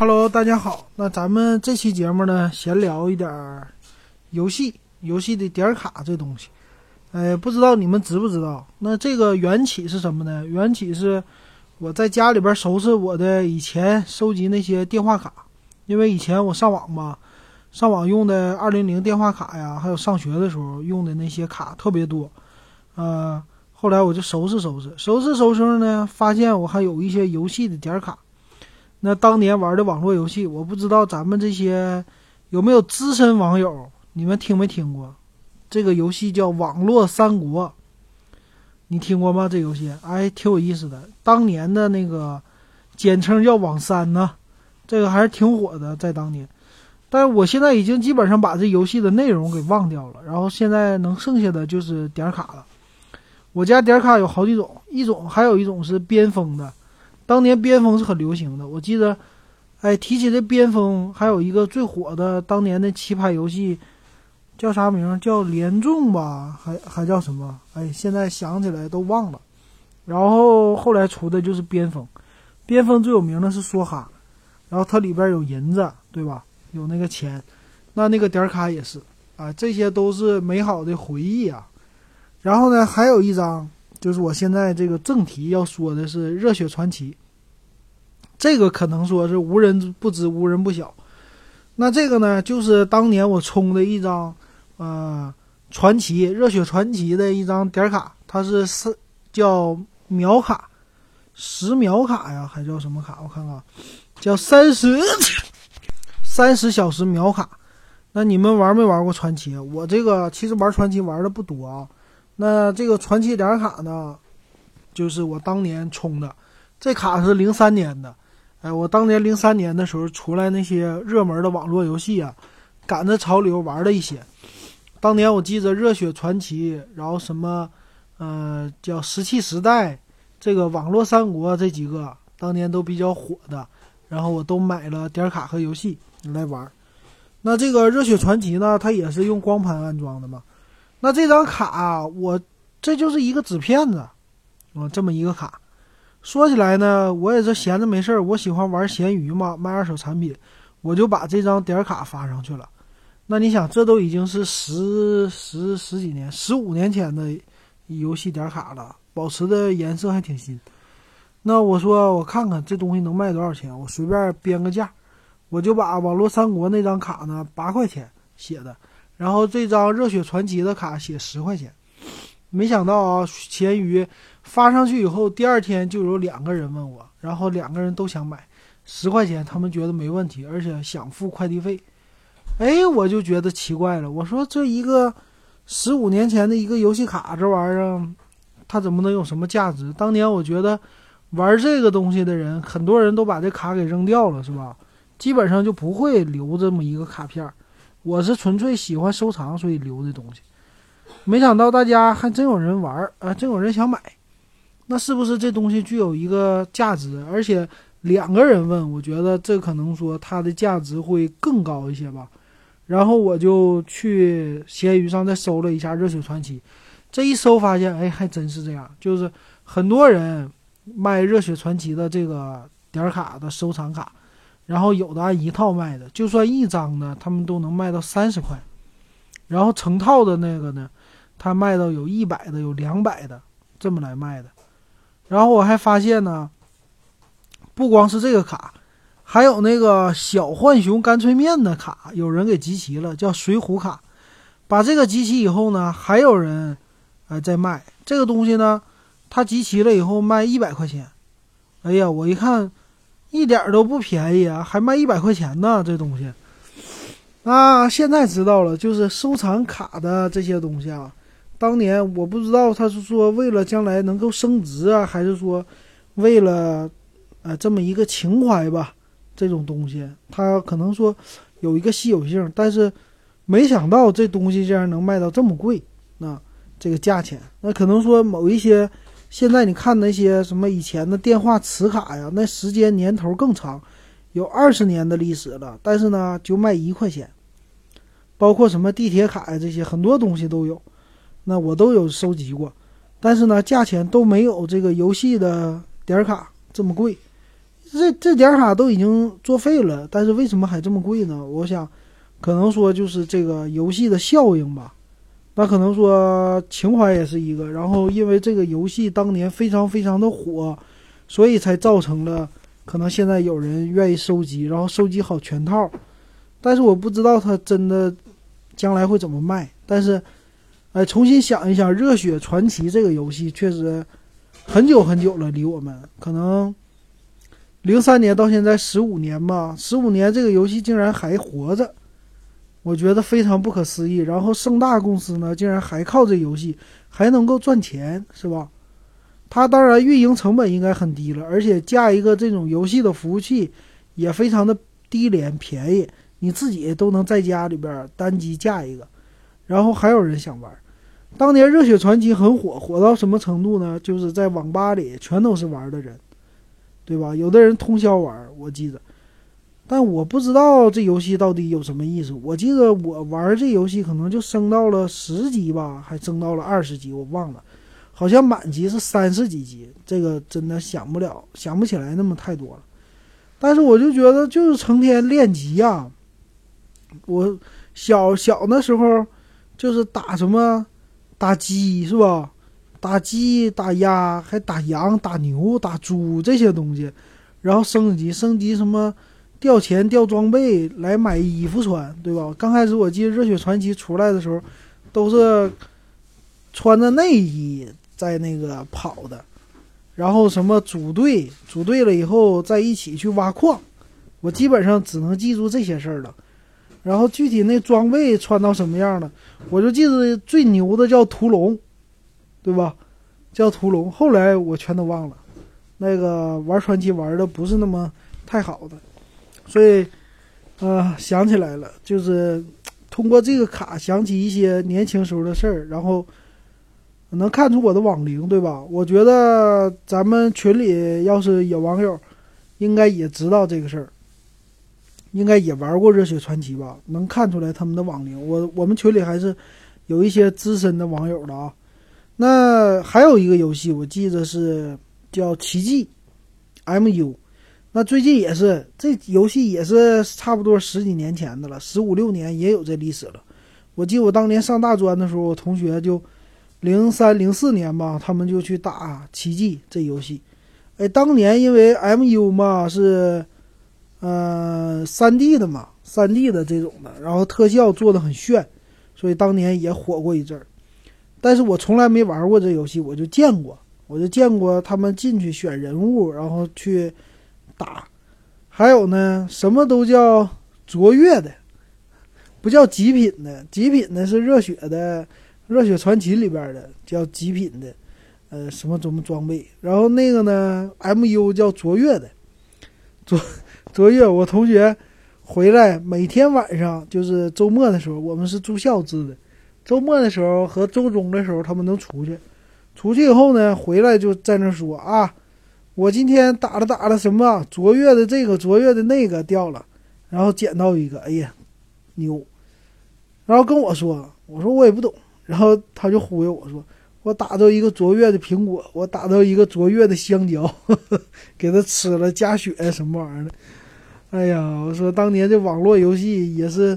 Hello，大家好。那咱们这期节目呢，闲聊一点游戏，游戏的点卡这东西。哎，不知道你们知不知道？那这个缘起是什么呢？缘起是我在家里边收拾我的以前收集那些电话卡，因为以前我上网嘛，上网用的二零零电话卡呀，还有上学的时候用的那些卡特别多。呃，后来我就收拾收拾，收拾收拾呢，发现我还有一些游戏的点卡。那当年玩的网络游戏，我不知道咱们这些有没有资深网友，你们听没听过？这个游戏叫《网络三国》，你听过吗？这游戏哎，挺有意思的。当年的那个简称叫网三呢，这个还是挺火的，在当年。但我现在已经基本上把这游戏的内容给忘掉了，然后现在能剩下的就是点卡了。我家点卡有好几种，一种还有一种是边锋的。当年边锋是很流行的，我记得，哎，提起这边锋，还有一个最火的当年的棋牌游戏，叫啥名？叫联众吧，还还叫什么？哎，现在想起来都忘了。然后后来出的就是边锋，边锋最有名的是梭哈，然后它里边有银子，对吧？有那个钱，那那个点卡也是啊，这些都是美好的回忆啊。然后呢，还有一张。就是我现在这个正题要说的是《热血传奇》，这个可能说是无人不知、无人不晓。那这个呢，就是当年我充的一张，呃，传奇《热血传奇》的一张点卡，它是是叫秒卡，十秒卡呀，还叫什么卡？我看看，叫三十 三十小时秒卡。那你们玩没玩过传奇？我这个其实玩传奇玩的不多啊。那这个传奇点卡呢，就是我当年充的，这卡是零三年的，哎，我当年零三年的时候出来那些热门的网络游戏啊，赶着潮流玩了一些。当年我记着热血传奇，然后什么，呃，叫石器时代，这个网络三国这几个当年都比较火的，然后我都买了点卡和游戏来玩。那这个热血传奇呢，它也是用光盘安装的嘛。那这张卡，我这就是一个纸片子，啊，这么一个卡。说起来呢，我也是闲着没事儿，我喜欢玩闲鱼嘛，卖二手产品，我就把这张点卡发上去了。那你想，这都已经是十十十几年、十五年前的游戏点卡了，保持的颜色还挺新。那我说，我看看这东西能卖多少钱，我随便编个价，我就把网络三国那张卡呢，八块钱写的。然后这张热血传奇的卡写十块钱，没想到啊，闲鱼发上去以后，第二天就有两个人问我，然后两个人都想买，十块钱他们觉得没问题，而且想付快递费。哎，我就觉得奇怪了，我说这一个十五年前的一个游戏卡，这玩意儿它怎么能有什么价值？当年我觉得玩这个东西的人，很多人都把这卡给扔掉了，是吧？基本上就不会留这么一个卡片。我是纯粹喜欢收藏，所以留的东西。没想到大家还真有人玩儿啊，真有人想买。那是不是这东西具有一个价值？而且两个人问，我觉得这可能说它的价值会更高一些吧。然后我就去闲鱼上再搜了一下《热血传奇》，这一搜发现，哎，还真是这样，就是很多人卖《热血传奇》的这个点卡的收藏卡。然后有的按一套卖的，就算一张呢，他们都能卖到三十块。然后成套的那个呢，他卖到有一百的，有两百的，这么来卖的。然后我还发现呢，不光是这个卡，还有那个小浣熊干脆面的卡，有人给集齐了，叫水浒卡。把这个集齐以后呢，还有人哎在卖这个东西呢，他集齐了以后卖一百块钱。哎呀，我一看。一点都不便宜啊，还卖一百块钱呢！这东西，啊，现在知道了，就是收藏卡的这些东西啊。当年我不知道他是说为了将来能够升值啊，还是说为了呃这么一个情怀吧。这种东西，它可能说有一个稀有性，但是没想到这东西竟然能卖到这么贵，那这个价钱，那可能说某一些。现在你看那些什么以前的电话磁卡呀，那时间年头更长，有二十年的历史了，但是呢就卖一块钱。包括什么地铁卡呀这些很多东西都有，那我都有收集过，但是呢价钱都没有这个游戏的点卡这么贵。这这点卡都已经作废了，但是为什么还这么贵呢？我想，可能说就是这个游戏的效应吧。那可能说情怀也是一个，然后因为这个游戏当年非常非常的火，所以才造成了可能现在有人愿意收集，然后收集好全套。但是我不知道它真的将来会怎么卖。但是，哎，重新想一想，《热血传奇》这个游戏确实很久很久了，离我们可能零三年到现在十五年吧，十五年这个游戏竟然还活着。我觉得非常不可思议。然后盛大公司呢，竟然还靠这游戏还能够赚钱，是吧？它当然运营成本应该很低了，而且架一个这种游戏的服务器也非常的低廉便宜，你自己都能在家里边单机架一个，然后还有人想玩。当年《热血传奇》很火，火到什么程度呢？就是在网吧里全都是玩的人，对吧？有的人通宵玩，我记得。但我不知道这游戏到底有什么意思。我记得我玩这游戏可能就升到了十级吧，还升到了二十级，我忘了。好像满级是三十几级，这个真的想不了，想不起来那么太多了。但是我就觉得就是成天练级呀。我小小的时候就是打什么打鸡是吧？打鸡、打鸭，还打羊、打牛、打猪这些东西，然后升级升级什么。掉钱掉装备来买衣服穿，对吧？刚开始我记得《热血传奇》出来的时候，都是穿着内衣在那个跑的，然后什么组队，组队了以后在一起去挖矿，我基本上只能记住这些事儿了。然后具体那装备穿到什么样的，我就记得最牛的叫屠龙，对吧？叫屠龙。后来我全都忘了，那个玩传奇玩的不是那么太好的。所以，呃，想起来了，就是通过这个卡想起一些年轻时候的事儿，然后能看出我的网龄，对吧？我觉得咱们群里要是有网友，应该也知道这个事儿，应该也玩过《热血传奇》吧？能看出来他们的网龄。我我们群里还是有一些资深的网友的啊。那还有一个游戏，我记得是叫《奇迹》，MU。那最近也是，这游戏也是差不多十几年前的了，十五六年也有这历史了。我记得我当年上大专的时候，我同学就零三零四年吧，他们就去打奇迹这游戏。哎，当年因为 MU 嘛是，呃，三 D 的嘛，三 D 的这种的，然后特效做的很炫，所以当年也火过一阵儿。但是我从来没玩过这游戏，我就见过，我就见过他们进去选人物，然后去。打，还有呢，什么都叫卓越的，不叫极品的。极品的是热血的，热血传奇里边的叫极品的，呃，什么什么装备。然后那个呢，MU 叫卓越的，卓卓越。我同学回来，每天晚上就是周末的时候，我们是住校制的，周末的时候和周中的时候，他们能出去，出去以后呢，回来就在那说啊。我今天打了打了什么卓越的这个卓越的那个掉了，然后捡到一个，哎呀，牛！然后跟我说，我说我也不懂，然后他就忽悠我说，我打到一个卓越的苹果，我打到一个卓越的香蕉，给他吃了加血什么玩意儿的。哎呀，我说当年这网络游戏也是，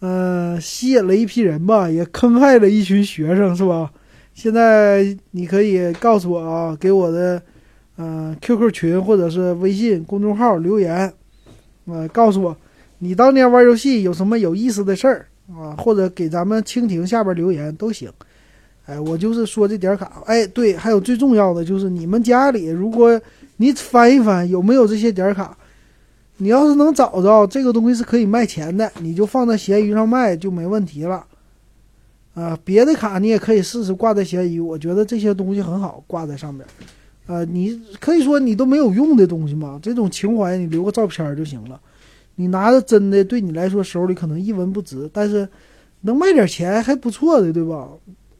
呃，吸引了一批人吧，也坑害了一群学生，是吧？现在你可以告诉我啊，给我的。嗯，QQ 群或者是微信公众号留言，呃，告诉我你当年玩游戏有什么有意思的事儿啊，或者给咱们蜻蜓下边留言都行。哎，我就是说这点卡。哎，对，还有最重要的就是你们家里，如果你翻一翻有没有这些点卡，你要是能找着这个东西是可以卖钱的，你就放在闲鱼上卖就没问题了。啊，别的卡你也可以试试挂在闲鱼，我觉得这些东西很好挂在上面。呃，你可以说你都没有用的东西嘛，这种情怀你留个照片就行了。你拿着真的，对你来说手里可能一文不值，但是能卖点钱还不错的，对吧？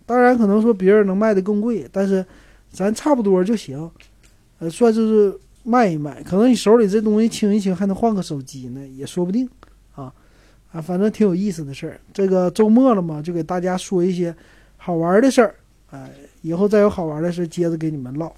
当然可能说别人能卖的更贵，但是咱差不多就行。呃，算是卖一卖，可能你手里这东西清一清还能换个手机呢，也说不定啊。啊，反正挺有意思的事儿。这个周末了嘛，就给大家说一些好玩的事儿。哎，以后再有好玩的事接着给你们唠。